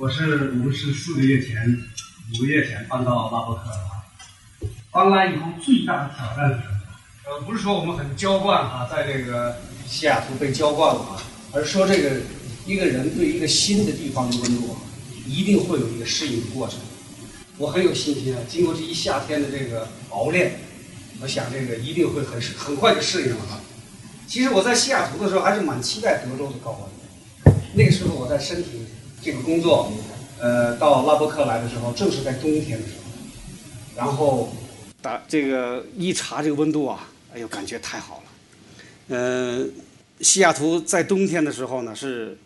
我是我们是四个月前，五个月前搬到拉伯克的啊。搬来以后最大的挑战是什么？呃，不是说我们很娇惯啊，在这个西雅图被娇惯了啊，而是说这个一个人对一个新的地方的温度，一定会有一个适应的过程。我很有信心啊，经过这一夏天的这个熬练，我想这个一定会很很快就适应了啊。其实我在西雅图的时候还是蛮期待德州的高温的，那个时候我在身体。这个工作，呃，到拉伯克来的时候，正是在冬天的时候，然后打这个一查这个温度啊，哎呦，感觉太好了。呃，西雅图在冬天的时候呢是，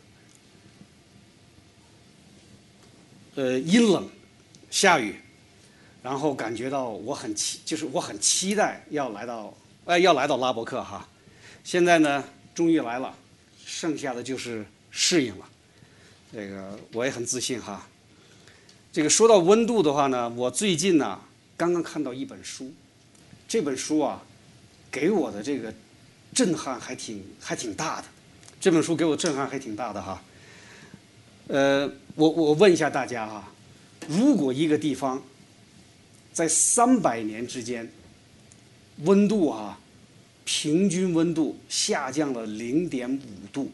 呃，阴冷，下雨，然后感觉到我很期，就是我很期待要来到，哎，要来到拉伯克哈。现在呢，终于来了，剩下的就是适应了。这个我也很自信哈。这个说到温度的话呢，我最近呢刚刚看到一本书，这本书啊给我的这个震撼还挺还挺大的。这本书给我震撼还挺大的哈。呃，我我问一下大家哈，如果一个地方在三百年之间温度啊平均温度下降了零点五度，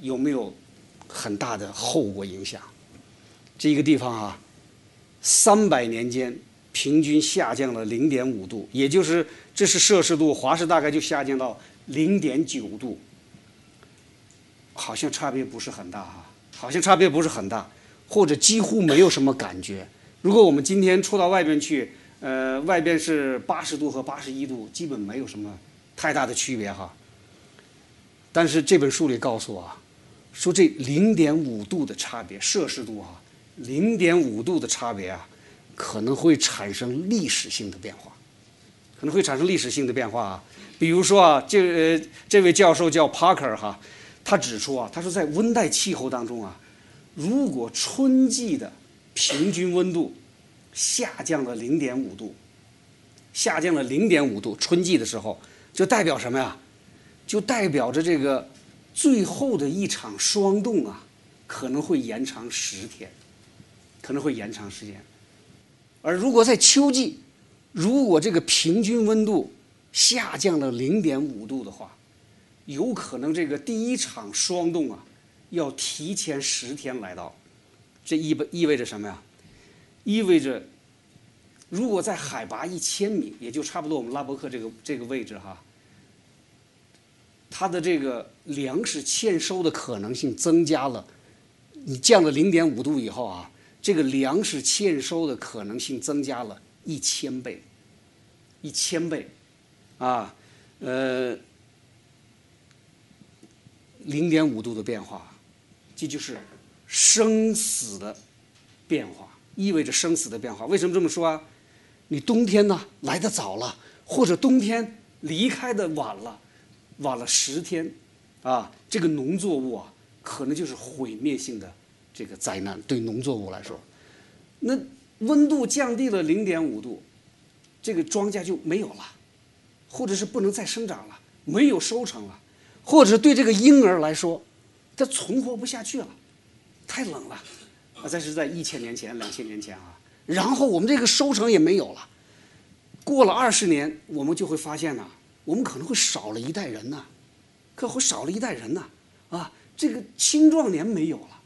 有没有？很大的后果影响，这一个地方啊，三百年间平均下降了零点五度，也就是这是摄氏度，华氏大概就下降到零点九度，好像差别不是很大哈，好像差别不是很大，或者几乎没有什么感觉。如果我们今天出到外边去，呃，外边是八十度和八十一度，基本没有什么太大的区别哈。但是这本书里告诉我。说这零点五度的差别，摄氏度啊，零点五度的差别啊，可能会产生历史性的变化，可能会产生历史性的变化啊。比如说啊，这呃这位教授叫 Parker 哈，他指出啊，他说在温带气候当中啊，如果春季的平均温度下降了零点五度，下降了零点五度，春季的时候，就代表什么呀？就代表着这个。最后的一场霜冻啊，可能会延长十天，可能会延长时间。而如果在秋季，如果这个平均温度下降了零点五度的话，有可能这个第一场霜冻啊，要提前十天来到。这意味意味着什么呀？意味着，如果在海拔一千米，也就差不多我们拉伯克这个这个位置哈。它的这个粮食欠收的可能性增加了，你降了零点五度以后啊，这个粮食欠收的可能性增加了一千倍，一千倍，啊，呃，零点五度的变化，这就是生死的变化，意味着生死的变化。为什么这么说啊？你冬天呢来的早了，或者冬天离开的晚了。晚了十天，啊，这个农作物啊，可能就是毁灭性的这个灾难。对农作物来说，那温度降低了零点五度，这个庄稼就没有了，或者是不能再生长了，没有收成了，或者对这个婴儿来说，它存活不下去了，太冷了。啊，这是在一千年前、两千年前啊，然后我们这个收成也没有了。过了二十年，我们就会发现呢。我们可能会少了一代人呐，可会少了一代人呐，啊，这个青壮年没有了，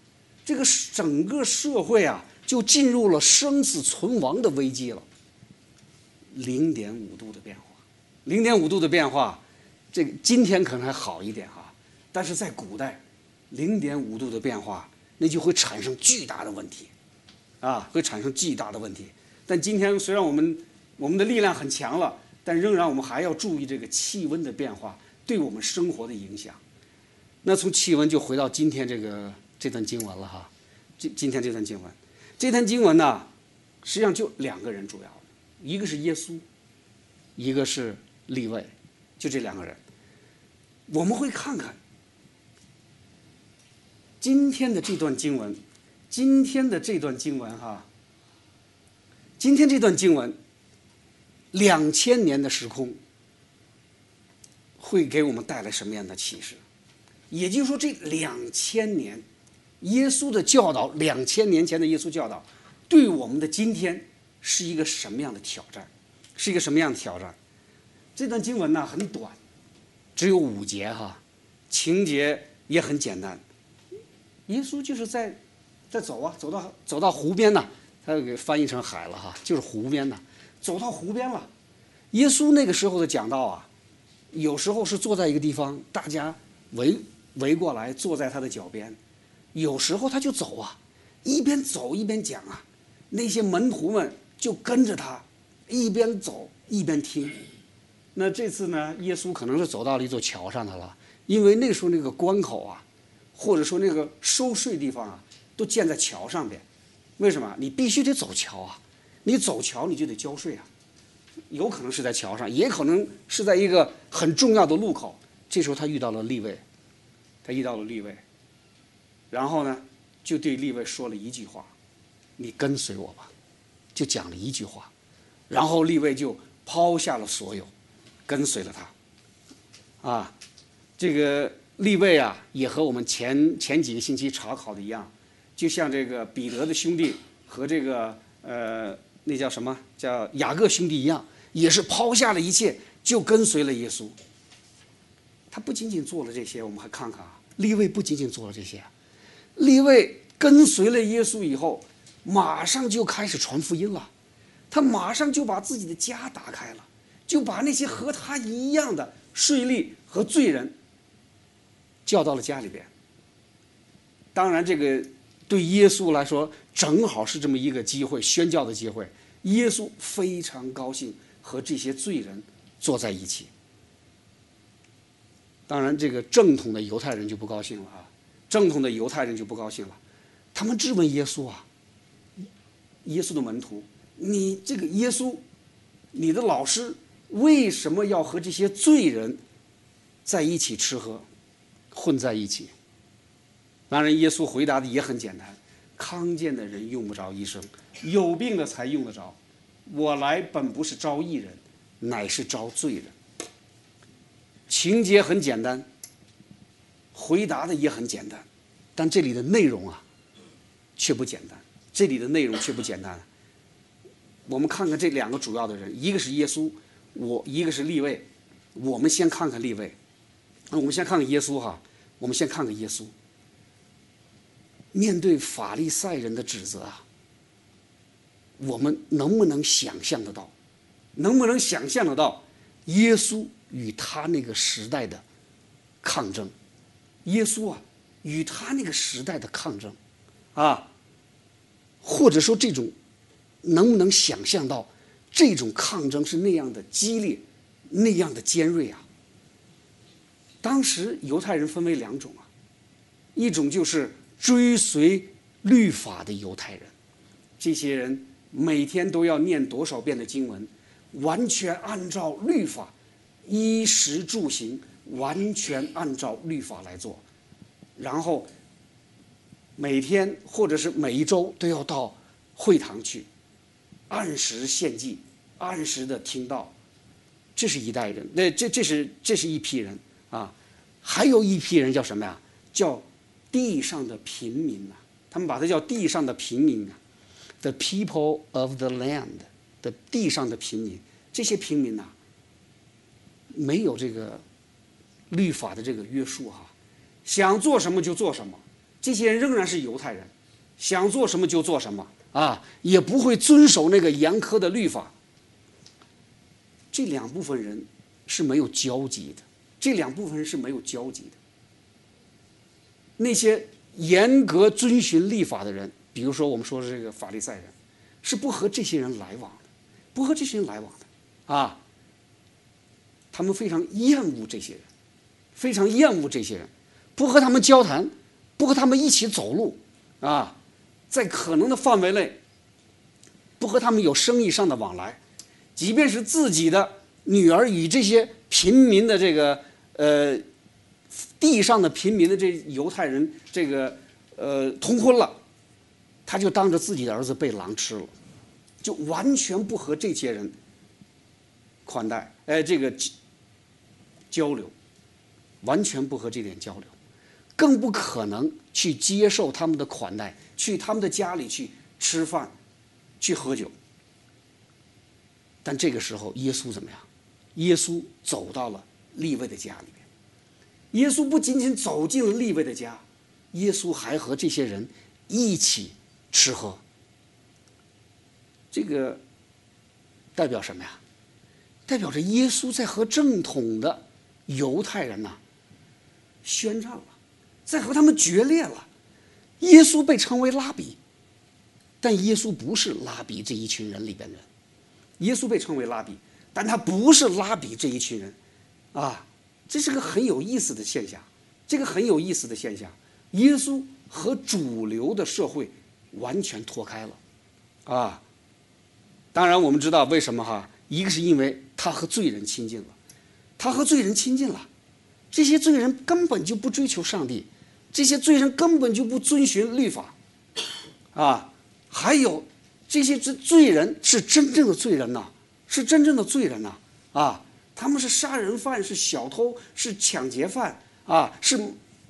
这个整个社会啊就进入了生死存亡的危机了。零点五度的变化，零点五度的变化，这个今天可能还好一点哈，但是在古代，零点五度的变化，那就会产生巨大的问题，啊，会产生巨大的问题。但今天虽然我们我们的力量很强了。但仍然，我们还要注意这个气温的变化对我们生活的影响。那从气温就回到今天这个这段经文了哈。今今天这段经文，这段经文呢，实际上就两个人主要，一个是耶稣，一个是利位，就这两个人。我们会看看今天的这段经文，今天的这段经文哈，今天这段经文。两千年的时空会给我们带来什么样的启示？也就是说，这两千年耶稣的教导，两千年前的耶稣教导，对我们的今天是一个什么样的挑战？是一个什么样的挑战？这段经文呢很短，只有五节哈，情节也很简单。耶稣就是在在走啊，走到走到湖边呢，他给翻译成海了哈，就是湖边呢，走到湖边了。耶稣那个时候的讲道啊，有时候是坐在一个地方，大家围围过来坐在他的脚边；有时候他就走啊，一边走一边讲啊，那些门徒们就跟着他，一边走一边听。那这次呢，耶稣可能是走到了一座桥上的了，因为那时候那个关口啊，或者说那个收税地方啊，都建在桥上边。为什么？你必须得走桥啊，你走桥你就得交税啊。有可能是在桥上，也可能是在一个很重要的路口。这时候他遇到了立位，他遇到了立位，然后呢，就对立位说了一句话：“你跟随我吧。”就讲了一句话，然后立位就抛下了所有，跟随了他。啊，这个立位啊，也和我们前前几个星期查考的一样，就像这个彼得的兄弟和这个呃。那叫什么？叫雅各兄弟一样，也是抛下了一切，就跟随了耶稣。他不仅仅做了这些，我们还看看啊，利位不仅仅做了这些，利位跟随了耶稣以后，马上就开始传福音了。他马上就把自己的家打开了，就把那些和他一样的税吏和罪人叫到了家里边。当然，这个。对耶稣来说，正好是这么一个机会，宣教的机会。耶稣非常高兴和这些罪人坐在一起。当然，这个正统的犹太人就不高兴了啊！正统的犹太人就不高兴了，他们质问耶稣啊：“耶稣的门徒，你这个耶稣，你的老师为什么要和这些罪人在一起吃喝，混在一起？”当然，耶稣回答的也很简单：康健的人用不着医生，有病的才用得着。我来本不是招义人，乃是招罪人。情节很简单，回答的也很简单，但这里的内容啊，却不简单。这里的内容却不简单。我们看看这两个主要的人，一个是耶稣，我一个是立位。我们先看看立位，我们先看看耶稣哈。我们先看看耶稣。面对法利赛人的指责啊，我们能不能想象得到？能不能想象得到耶稣与他那个时代的抗争？耶稣啊，与他那个时代的抗争，啊，或者说这种能不能想象到这种抗争是那样的激烈，那样的尖锐啊？当时犹太人分为两种啊，一种就是。追随律法的犹太人，这些人每天都要念多少遍的经文，完全按照律法，衣食住行完全按照律法来做，然后每天或者是每一周都要到会堂去，按时献祭，按时的听到，这是一代人，那这这是这是一批人啊，还有一批人叫什么呀？叫。地上的平民呐，他们把它叫地上的平民啊，the people of the land 的地上的平民，这些平民呐，没有这个律法的这个约束哈，想做什么就做什么，这些人仍然是犹太人，想做什么就做什么啊，也不会遵守那个严苛的律法。这两部分人是没有交集的，这两部分人是没有交集的。那些严格遵循立法的人，比如说我们说的这个法利赛人，是不和这些人来往的，不和这些人来往的，啊，他们非常厌恶这些人，非常厌恶这些人，不和他们交谈，不和他们一起走路，啊，在可能的范围内，不和他们有生意上的往来，即便是自己的女儿与这些平民的这个呃。地上的平民的这犹太人，这个呃通婚了，他就当着自己的儿子被狼吃了，就完全不和这些人款待，哎，这个交流，完全不和这点交流，更不可能去接受他们的款待，去他们的家里去吃饭，去喝酒。但这个时候，耶稣怎么样？耶稣走到了利未的家里面。耶稣不仅仅走进了利未的家，耶稣还和这些人一起吃喝。这个代表什么呀？代表着耶稣在和正统的犹太人呐宣战了，在和他们决裂了。耶稣被称为拉比，但耶稣不是拉比这一群人里边的人。耶稣被称为拉比，但他不是拉比这一群人，啊，这是个很有意思的现象。这个很有意思的现象，耶稣和主流的社会完全脱开了，啊，当然我们知道为什么哈，一个是因为他和罪人亲近了，他和罪人亲近了，这些罪人根本就不追求上帝，这些罪人根本就不遵循律法，啊，还有。这些罪罪人是真正的罪人呐，是真正的罪人呐，啊，他们是杀人犯，是小偷，是抢劫犯，啊，是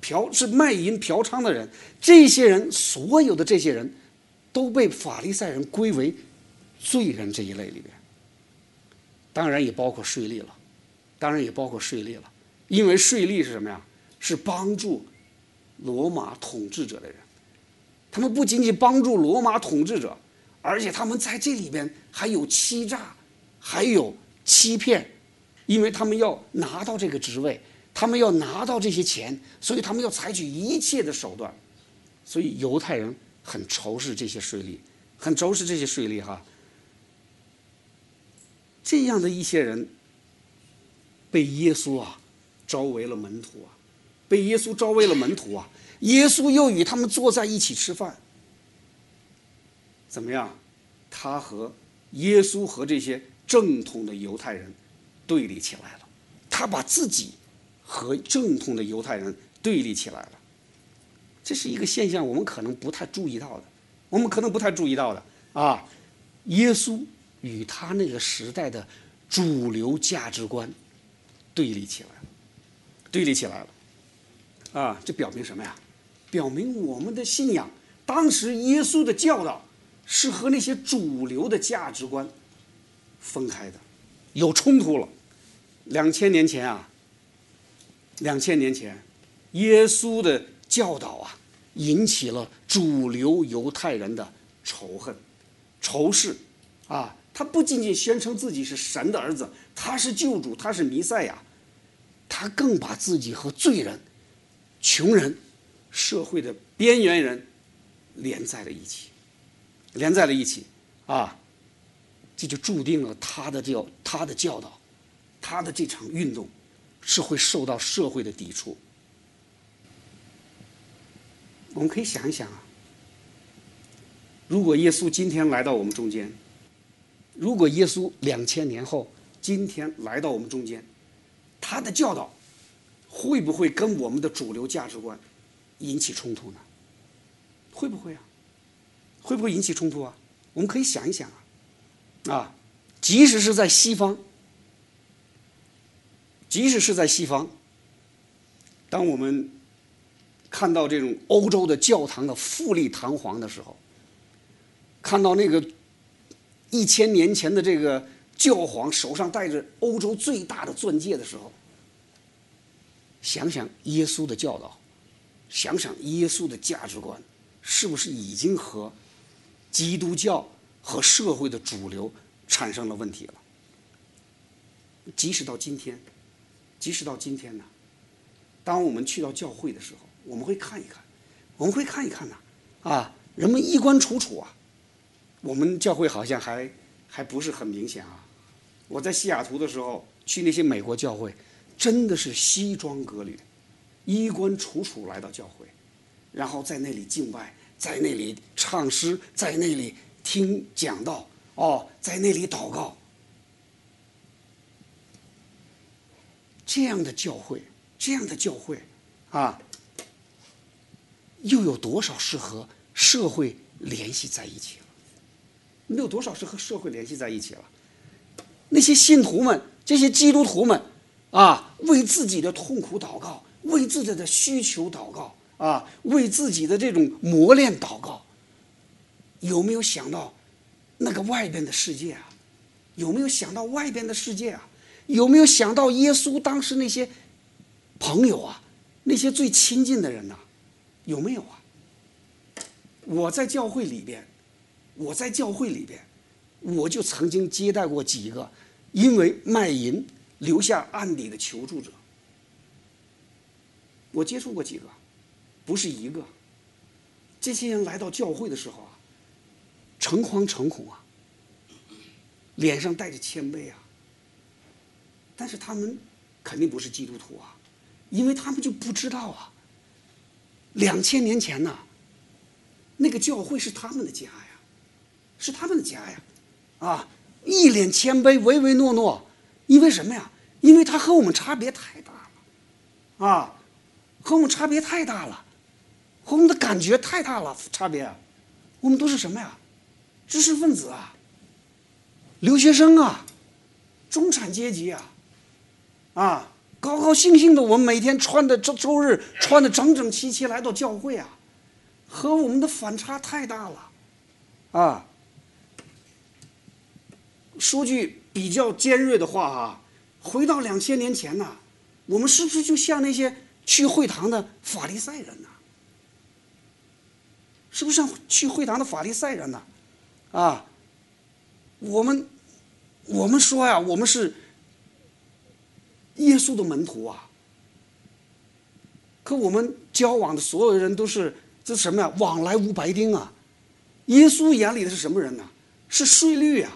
嫖，是卖淫嫖娼的人。这些人，所有的这些人，都被法利赛人归为罪人这一类里边。当然也包括税吏了，当然也包括税吏了，因为税吏是什么呀？是帮助罗马统治者的人，他们不仅仅帮助罗马统治者。而且他们在这里边还有欺诈，还有欺骗，因为他们要拿到这个职位，他们要拿到这些钱，所以他们要采取一切的手段。所以犹太人很仇视这些税吏，很仇视这些税吏哈。这样的一些人被耶稣啊招为了门徒啊，被耶稣招为了门徒啊，耶稣又与他们坐在一起吃饭。怎么样？他和耶稣和这些正统的犹太人对立起来了。他把自己和正统的犹太人对立起来了。这是一个现象，我们可能不太注意到的。我们可能不太注意到的啊，耶稣与他那个时代的主流价值观对立起来了，对立起来了。啊，这表明什么呀？表明我们的信仰，当时耶稣的教导。是和那些主流的价值观分开的，有冲突了。两千年前啊，两千年前，耶稣的教导啊，引起了主流犹太人的仇恨、仇视啊。他不仅仅宣称自己是神的儿子，他是救主，他是弥赛亚，他更把自己和罪人、穷人、社会的边缘人连在了一起。连在了一起，啊，这就注定了他的教他的教导，他的这场运动是会受到社会的抵触。我们可以想一想啊，如果耶稣今天来到我们中间，如果耶稣两千年后今天来到我们中间，他的教导会不会跟我们的主流价值观引起冲突呢？会不会啊？会不会引起冲突啊？我们可以想一想啊，啊，即使是在西方，即使是在西方，当我们看到这种欧洲的教堂的富丽堂皇的时候，看到那个一千年前的这个教皇手上戴着欧洲最大的钻戒的时候，想想耶稣的教导，想想耶稣的价值观，是不是已经和？基督教和社会的主流产生了问题了。即使到今天，即使到今天呢，当我们去到教会的时候，我们会看一看，我们会看一看呐，啊，人们衣冠楚楚啊。我们教会好像还还不是很明显啊。我在西雅图的时候去那些美国教会，真的是西装革履，衣冠楚楚来到教会，然后在那里敬拜。在那里唱诗，在那里听讲道，哦，在那里祷告。这样的教会，这样的教会，啊，又有多少是和社会联系在一起了？你有多少是和社会联系在一起了？那些信徒们，这些基督徒们，啊，为自己的痛苦祷告，为自己的需求祷告。啊，为自己的这种磨练祷告。有没有想到那个外边的世界啊？有没有想到外边的世界啊？有没有想到耶稣当时那些朋友啊，那些最亲近的人呐？有没有啊？我在教会里边，我在教会里边，我就曾经接待过几个因为卖淫留下案底的求助者。我接触过几个，不是一个。这些人来到教会的时候啊，诚惶诚恐啊，脸上带着谦卑啊。但是他们肯定不是基督徒啊，因为他们就不知道啊。两千年前呢，那个教会是他们的家呀，是他们的家呀，啊，一脸谦卑，唯唯诺诺，因为什么呀？因为他和我们差别太大了，啊。和我们差别太大了，和我们的感觉太大了，差别。我们都是什么呀？知识分子啊，留学生啊，中产阶级啊，啊，高高兴兴的，我们每天穿的周周日 穿的整整齐齐来到教会啊，和我们的反差太大了，啊。说句比较尖锐的话啊，回到两千年前呐，我们是不是就像那些？去会堂的法利赛人呐，是不是像去会堂的法利赛人呐？啊，我们我们说呀，我们是耶稣的门徒啊。可我们交往的所有人都是这什么呀？往来无白丁啊！耶稣眼里的是什么人呢？是税率啊，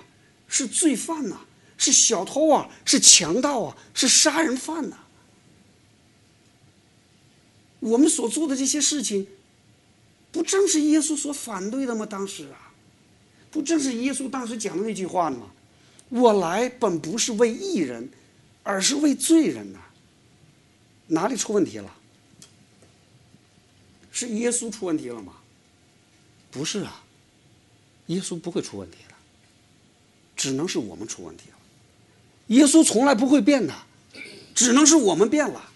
是罪犯呐，是小偷啊，是强盗啊，是杀人犯呐。我们所做的这些事情，不正是耶稣所反对的吗？当时啊，不正是耶稣当时讲的那句话吗？我来本不是为义人，而是为罪人呐。哪里出问题了？是耶稣出问题了吗？不是啊，耶稣不会出问题的，只能是我们出问题了。耶稣从来不会变的，只能是我们变了。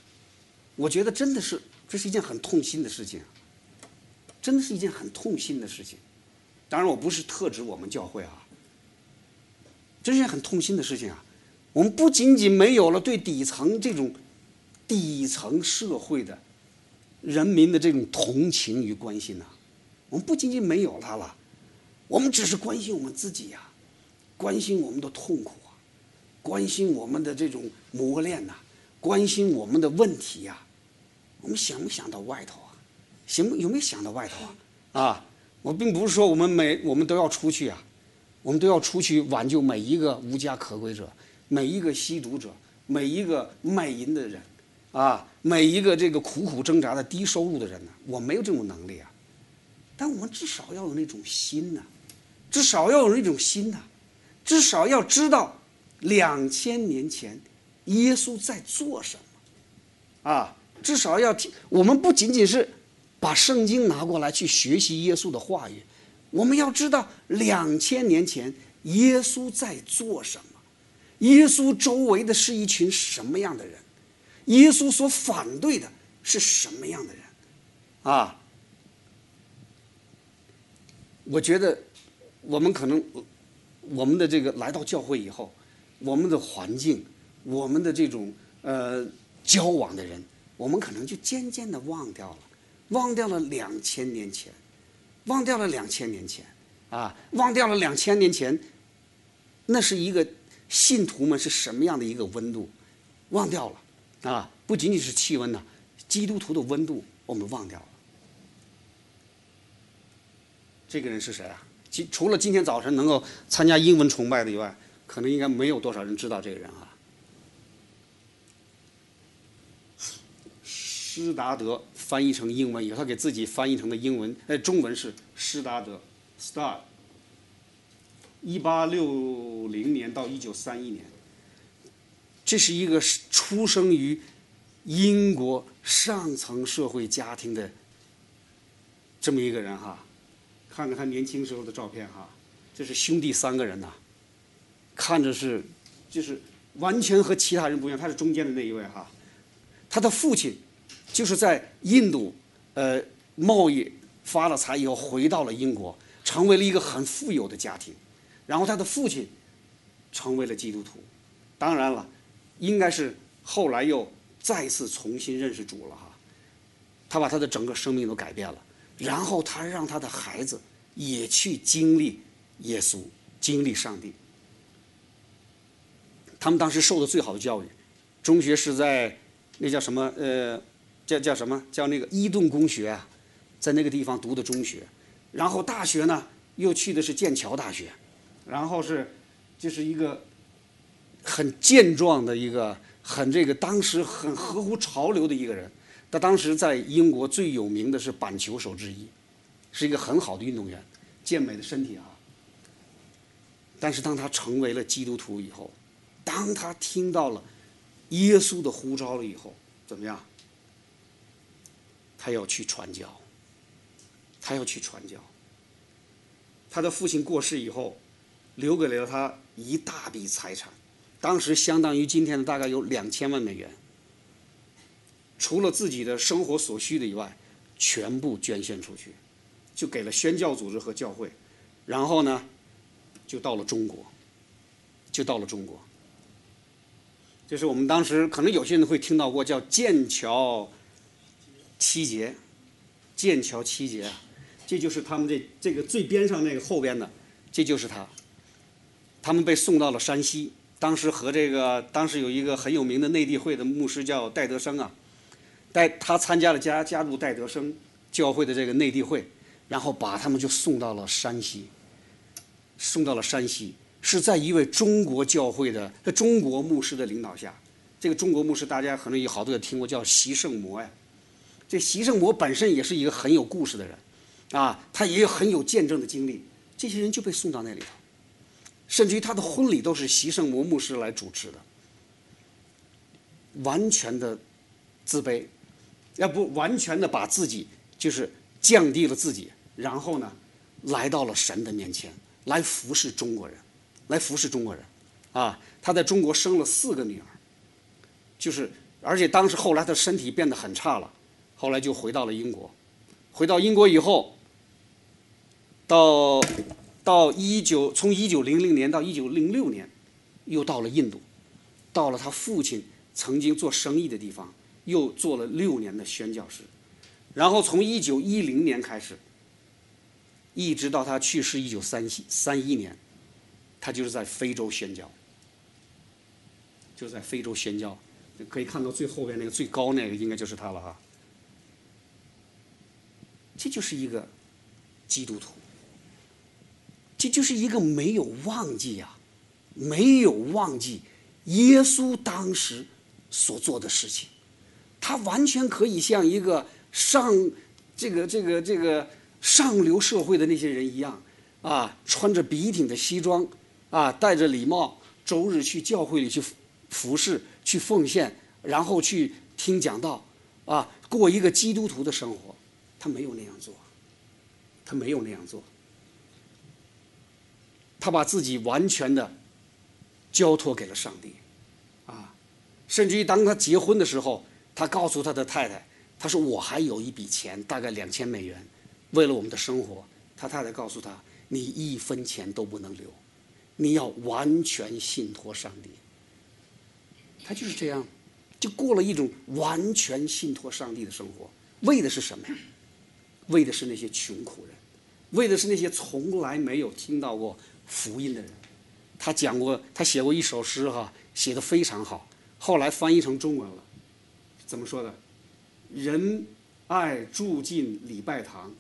我觉得真的是。这是一件很痛心的事情，真的是一件很痛心的事情。当然，我不是特指我们教会啊，这是件很痛心的事情啊。我们不仅仅没有了对底层这种底层社会的人民的这种同情与关心呐，我们不仅仅没有它了，我们只是关心我们自己呀，关心我们的痛苦啊，关心我们的这种磨练呐，关心我们的问题呀。我们想不想到外头啊？行，有没有想到外头啊？啊，我并不是说我们每我们都要出去啊，我们都要出去挽救每一个无家可归者，每一个吸毒者，每一个卖淫的人，啊，每一个这个苦苦挣扎的低收入的人呢？我没有这种能力啊，但我们至少要有那种心呐，至少要有那种心呐，至少要知道两千年前耶稣在做什么，啊。至少要听，我们不仅仅是把圣经拿过来去学习耶稣的话语，我们要知道两千年前耶稣在做什么，耶稣周围的是一群什么样的人，耶稣所反对的是什么样的人，啊，我觉得我们可能我们的这个来到教会以后，我们的环境，我们的这种呃交往的人。我们可能就渐渐的忘掉了，忘掉了两千年前，忘掉了两千年前，啊，忘掉了两千年前，那是一个信徒们是什么样的一个温度，忘掉了，啊，不仅仅是气温呐，基督徒的温度我们忘掉了。这个人是谁啊？今除了今天早晨能够参加英文崇拜的以外，可能应该没有多少人知道这个人啊。施达德翻译成英文以后，他给自己翻译成的英文，呃，中文是施达德，Star。一八六零年到一九三一年，这是一个出生于英国上层社会家庭的这么一个人哈。看看他年轻时候的照片哈，这是兄弟三个人呐，看着是就是完全和其他人不一样，他是中间的那一位哈。他的父亲。就是在印度呃，贸易发了财以后回到了英国，成为了一个很富有的家庭。然后他的父亲成为了基督徒，当然了，应该是后来又再次重新认识主了哈。他把他的整个生命都改变了，然后他让他的孩子也去经历耶稣，经历上帝。他们当时受的最好的教育，中学是在那叫什么呃，叫叫什么叫那个伊顿公学啊，在那个地方读的中学，然后大学呢又去的是剑桥大学。然后是，就是一个很健壮的一个，很这个当时很合乎潮流的一个人。他当时在英国最有名的是板球手之一，是一个很好的运动员，健美的身体啊。但是当他成为了基督徒以后，当他听到了耶稣的呼召了以后，怎么样？他要去传教，他要去传教。他的父亲过世以后。留给了他一大笔财产，当时相当于今天的大概有两千万美元。除了自己的生活所需的以外，全部捐献出去，就给了宣教组织和教会。然后呢，就到了中国，就到了中国。这是我们当时可能有些人会听到过叫剑桥七杰，剑桥七杰啊，这就是他们这这个最边上那个后边的，这就是他。他们被送到了山西，当时和这个当时有一个很有名的内地会的牧师叫戴德生啊，戴他参加了加加入戴德生教会的这个内地会，然后把他们就送到了山西，送到了山西，是在一位中国教会的中国牧师的领导下，这个中国牧师大家可能有好多也听过叫席圣魔呀，这席圣魔本身也是一个很有故事的人，啊，他也有很有见证的经历，这些人就被送到那里头。甚至于他的婚礼都是席圣魔牧师来主持的，完全的自卑，要不完全的把自己就是降低了自己，然后呢，来到了神的面前，来服侍中国人，来服侍中国人，啊，他在中国生了四个女儿，就是而且当时后来他身体变得很差了，后来就回到了英国，回到英国以后，到。到一九从一九零零年到一九零六年，又到了印度，到了他父亲曾经做生意的地方，又做了六年的宣教师，然后从一九一零年开始，一直到他去世一九三三一年，他就是在非洲宣教，就在非洲宣教，可以看到最后边那个最高那个应该就是他了哈，这就是一个基督徒。这就是一个没有忘记呀，没有忘记耶稣当时所做的事情，他完全可以像一个上这个这个这个上流社会的那些人一样，啊，穿着笔挺的西装，啊，戴着礼帽，周日去教会里去服侍、去奉献，然后去听讲道，啊，过一个基督徒的生活。他没有那样做，他没有那样做。他把自己完全的交托给了上帝，啊，甚至于当他结婚的时候，他告诉他的太太，他说我还有一笔钱，大概两千美元，为了我们的生活。他太太告诉他，你一分钱都不能留，你要完全信托上帝。他就是这样，就过了一种完全信托上帝的生活。为的是什么呀？为的是那些穷苦人，为的是那些从来没有听到过。福音的人，他讲过，他写过一首诗哈，写的非常好。后来翻译成中文了，怎么说的？人爱住进礼拜堂，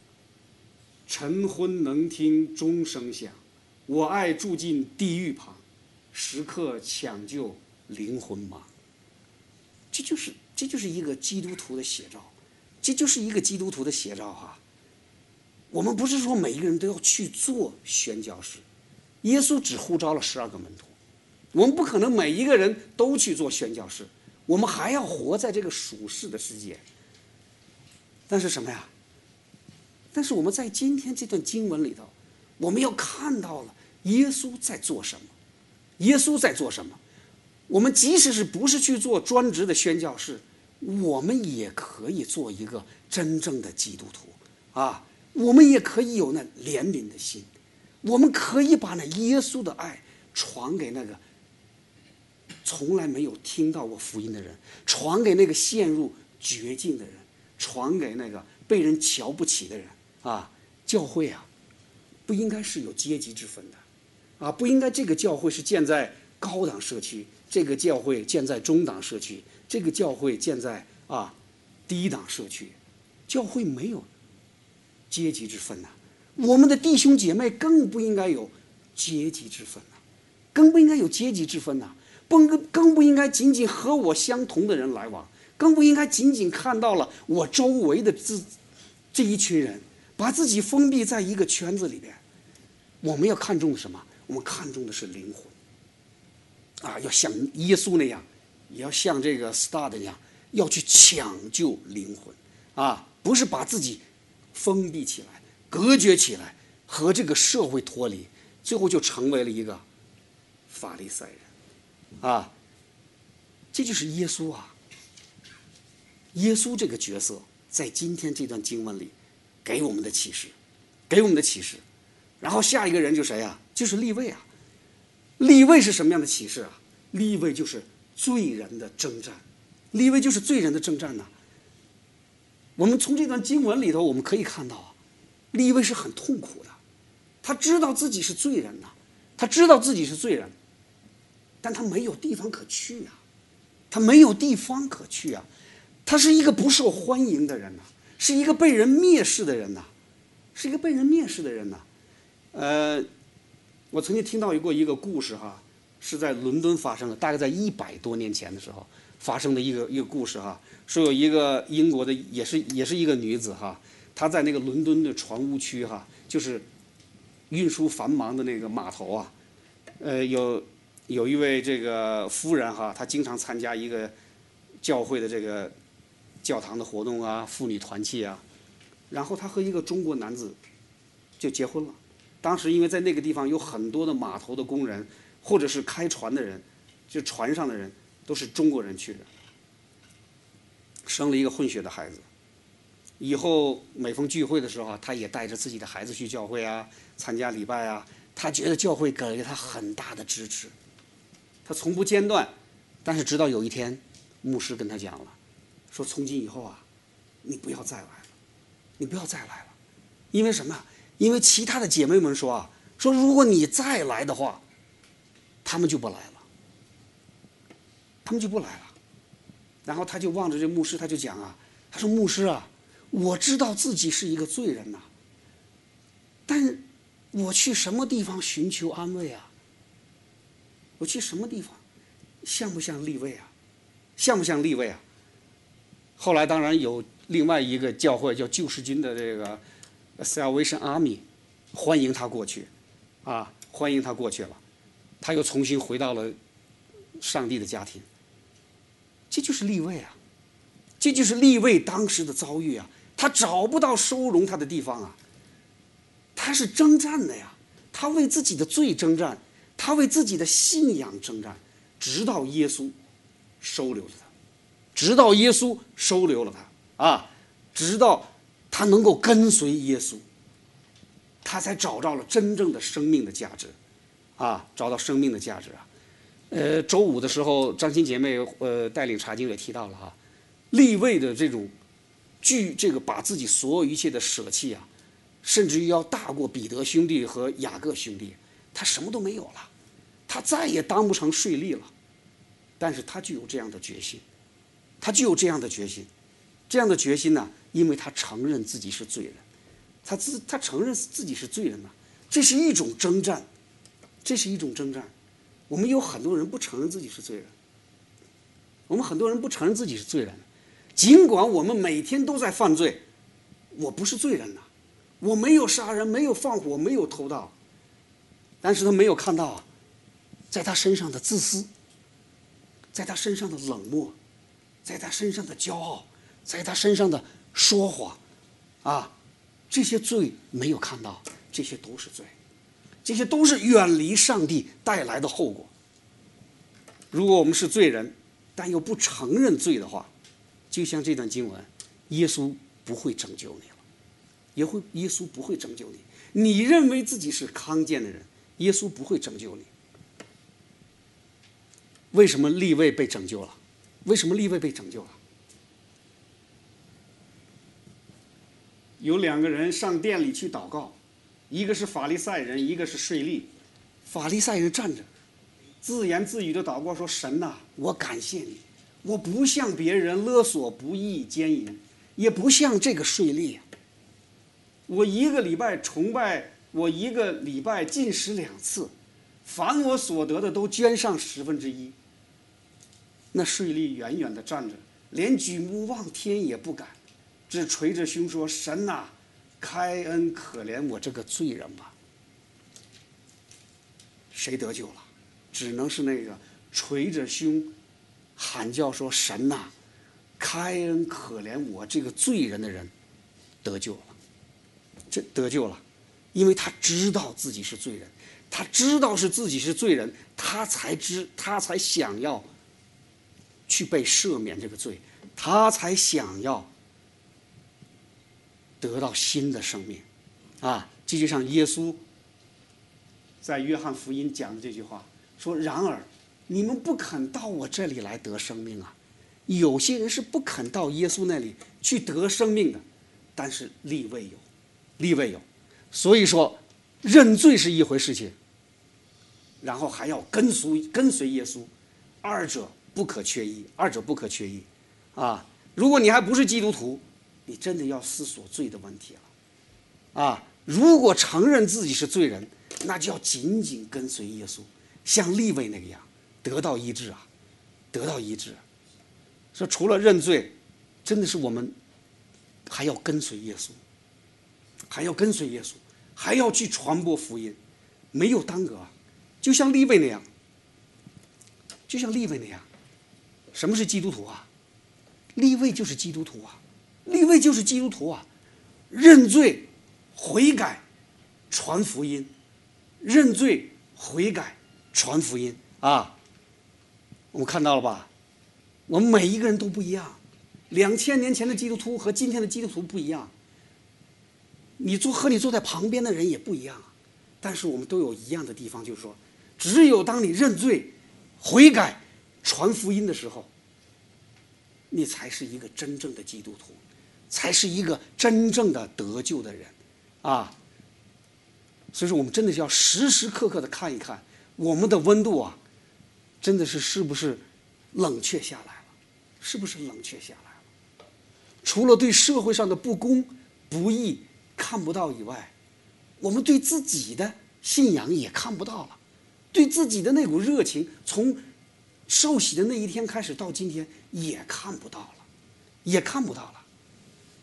晨昏能听钟声响。我爱住进地狱旁，时刻抢救灵魂忙。这就是这就是一个基督徒的写照，这就是一个基督徒的写照哈。我们不是说每一个人都要去做宣教士。耶稣只呼召了十二个门徒，我们不可能每一个人都去做宣教士，我们还要活在这个属世的世界。但是什么呀？但是我们在今天这段经文里头，我们要看到了耶稣在做什么，耶稣在做什么。我们即使是不是去做专职的宣教士，我们也可以做一个真正的基督徒啊，我们也可以有那怜悯的心，我们可以把那耶稣的爱传给那个从来没有听到过福音的人，传给那个陷入绝境的人，传给那个被人瞧不起的人啊！教会啊，不应该是有阶级之分的，啊，不应该这个教会是建在高档社区，这个教会建在中档社区，这个教会建在啊低档社区，教会没有阶级之分呐。我们的弟兄姐妹更不应该有阶级之分呐，更不应该有阶级之分呐，不更更不应该仅仅和我相同的人来往，更不应该仅仅看到了我周围的这这一群人。把自己封闭在一个圈子里边，我们要看重的什么？我们看重的是灵魂。啊，要像耶稣那样，也要像这个 Star 的那样，要去抢救灵魂。啊，不是把自己封闭起来、隔绝起来，和这个社会脱离，最后就成为了一个法利赛人。啊，这就是耶稣啊。耶稣这个角色，在今天这段经文里。给我们的启示，给我们的启示，然后下一个人就谁呀？就是立位啊！立位是什么样的启示啊？立位就是罪人的征战，立位就是罪人的征战呐。我们从这段经文里头，我们可以看到啊，立位是很痛苦的，他知道自己是罪人呐，他知道自己是罪人，但他没有地方可去啊，他没有地方可去啊，他是一个不受欢迎的人呐。是一个被人蔑视的人呐，是一个被人蔑视的人呐。呃，我曾经听到过一个故事哈，是在伦敦发生的，大概在一百多年前的时候发生的一个一个故事哈。说有一个英国的，也是也是一个女子哈，他在那个伦敦的船坞区哈，就是运输繁忙的那个码头啊，呃，有有一位这个夫人哈，她经常参加一个教会的这个。教堂的活动啊，妇女团契啊，然后她和一个中国男子就结婚了。当时因为在那个地方有很多的码头的工人，或者是开船的人，就船上的人都是中国人去的，生了一个混血的孩子。以后每逢聚会的时候啊，他也带着自己的孩子去教会啊，参加礼拜啊。他觉得教会给了他很大的支持，他从不间断。但是直到有一天，牧师跟他讲了。说从今以后啊，你不要再来了，你不要再来了，因为什么？因为其他的姐妹们说啊，说如果你再来的话，他们就不来了，他们就不来了。然后他就望着这牧师，他就讲啊，他说牧师啊，我知道自己是一个罪人呐，但我去什么地方寻求安慰啊？我去什么地方？像不像立位啊？像不像立位啊？后来当然有另外一个教会叫救世军的这个 Salvation Army，欢迎他过去，啊，欢迎他过去了，他又重新回到了上帝的家庭。这就是立位啊，这就是立位当时的遭遇啊，他找不到收容他的地方啊，他是征战的呀，他为自己的罪征战，他为自己的信仰征战，直到耶稣收留了他。直到耶稣收留了他，啊，直到他能够跟随耶稣，他才找到了真正的生命的价值，啊，找到生命的价值啊。呃，周五的时候，张欣姐妹呃带领查经也提到了哈，立位的这种据这个把自己所有一切的舍弃啊，甚至于要大过彼得兄弟和雅各兄弟，他什么都没有了，他再也当不成税吏了，但是他具有这样的决心。他具有这样的决心，这样的决心呢？因为他承认自己是罪人，他自他承认自己是罪人呢，这是一种征战，这是一种征战。我们有很多人不承认自己是罪人，我们很多人不承认自己是罪人，尽管我们每天都在犯罪，我不是罪人呐，我没有杀人，没有放火，没有偷盗，但是他没有看到啊，在他身上的自私，在他身上的冷漠。在他身上的骄傲，在他身上的说谎，啊，这些罪没有看到，这些都是罪，这些都是远离上帝带来的后果。如果我们是罪人，但又不承认罪的话，就像这段经文，耶稣不会拯救你了，也会耶稣不会拯救你。你认为自己是康健的人，耶稣不会拯救你。为什么立位被拯救了？为什么立位被拯救了？有两个人上店里去祷告，一个是法利赛人，一个是税吏。法利赛人站着，自言自语的祷告说：“神呐，我感谢你，我不向别人勒索不义奸淫，也不像这个税吏。我一个礼拜崇拜，我一个礼拜进食两次，凡我所得的都捐上十分之一。”那税吏远远的站着，连举目望天也不敢，只捶着胸说：“神呐，开恩可怜我这个罪人吧。”谁得救了？只能是那个捶着胸喊叫说：“神呐，开恩可怜我这个罪人的人得救了。”这得救了，因为他知道自己是罪人，他知道是自己是罪人，他才知他才想要。去被赦免这个罪，他才想要得到新的生命，啊！这就像耶稣在约翰福音讲的这句话说：“然而，你们不肯到我这里来得生命啊！有些人是不肯到耶稣那里去得生命的，但是立位有，立位有，所以说认罪是一回事情，然后还要跟随跟随耶稣，二者。”不可缺一，二者不可缺一，啊！如果你还不是基督徒，你真的要思索罪的问题了，啊！如果承认自己是罪人，那就要紧紧跟随耶稣，像利未那个样，得到医治啊，得到医治。说除了认罪，真的是我们还要跟随耶稣，还要跟随耶稣，还要去传播福音，没有耽搁，就像利未那样，就像利未那样。什么是基督徒啊？立位就是基督徒啊，立位就是基督徒啊，认罪、悔改、传福音，认罪、悔改、传福音啊！我们看到了吧？我们每一个人都不一样，两千年前的基督徒和今天的基督徒不一样。你坐和你坐在旁边的人也不一样，但是我们都有一样的地方，就是说，只有当你认罪、悔改。传福音的时候，你才是一个真正的基督徒，才是一个真正的得救的人，啊！所以说，我们真的是要时时刻刻的看一看我们的温度啊，真的是是不是冷却下来了？是不是冷却下来了？除了对社会上的不公不义看不到以外，我们对自己的信仰也看不到了，对自己的那股热情从。受洗的那一天开始到今天也看不到了，也看不到了。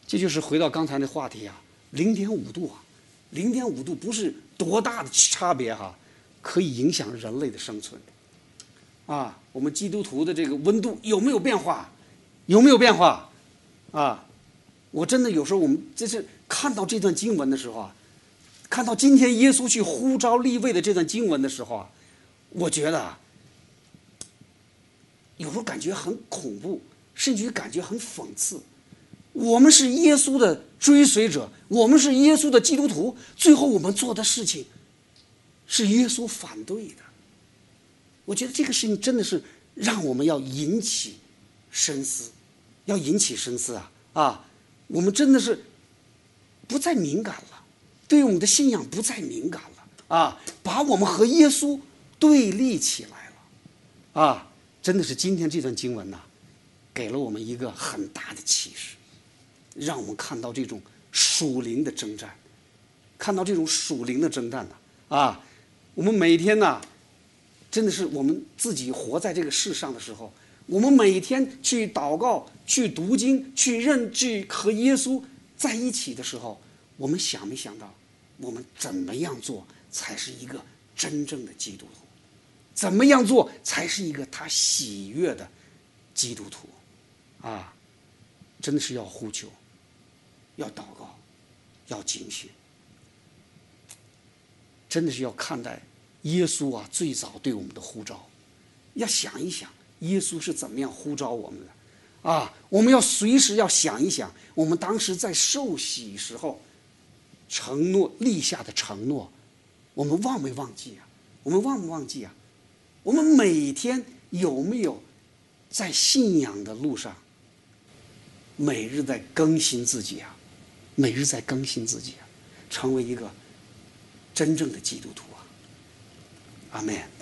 这就是回到刚才那话题啊，零点五度啊，零点五度不是多大的差别哈，可以影响人类的生存。啊，我们基督徒的这个温度有没有变化？有没有变化？啊，我真的有时候我们就是看到这段经文的时候啊，看到今天耶稣去呼召立位的这段经文的时候啊，我觉得。有时候感觉很恐怖，甚至于感觉很讽刺。我们是耶稣的追随者，我们是耶稣的基督徒，最后我们做的事情是耶稣反对的。我觉得这个事情真的是让我们要引起深思，要引起深思啊啊！我们真的是不再敏感了，对我们的信仰不再敏感了啊，把我们和耶稣对立起来了啊！真的是今天这段经文呐，给了我们一个很大的启示，让我们看到这种属灵的征战，看到这种属灵的征战呐啊！我们每天呐，真的是我们自己活在这个世上的时候，我们每天去祷告、去读经、去认、去和耶稣在一起的时候，我们想没想到，我们怎么样做才是一个真正的基督徒？怎么样做才是一个他喜悦的基督徒？啊，真的是要呼求，要祷告，要警醒，真的是要看待耶稣啊最早对我们的呼召，要想一想耶稣是怎么样呼召我们的，啊，我们要随时要想一想，我们当时在受洗时候承诺立下的承诺，我们忘没忘记啊？我们忘不忘记啊？我们每天有没有在信仰的路上，每日在更新自己啊？每日在更新自己啊，成为一个真正的基督徒啊！阿门。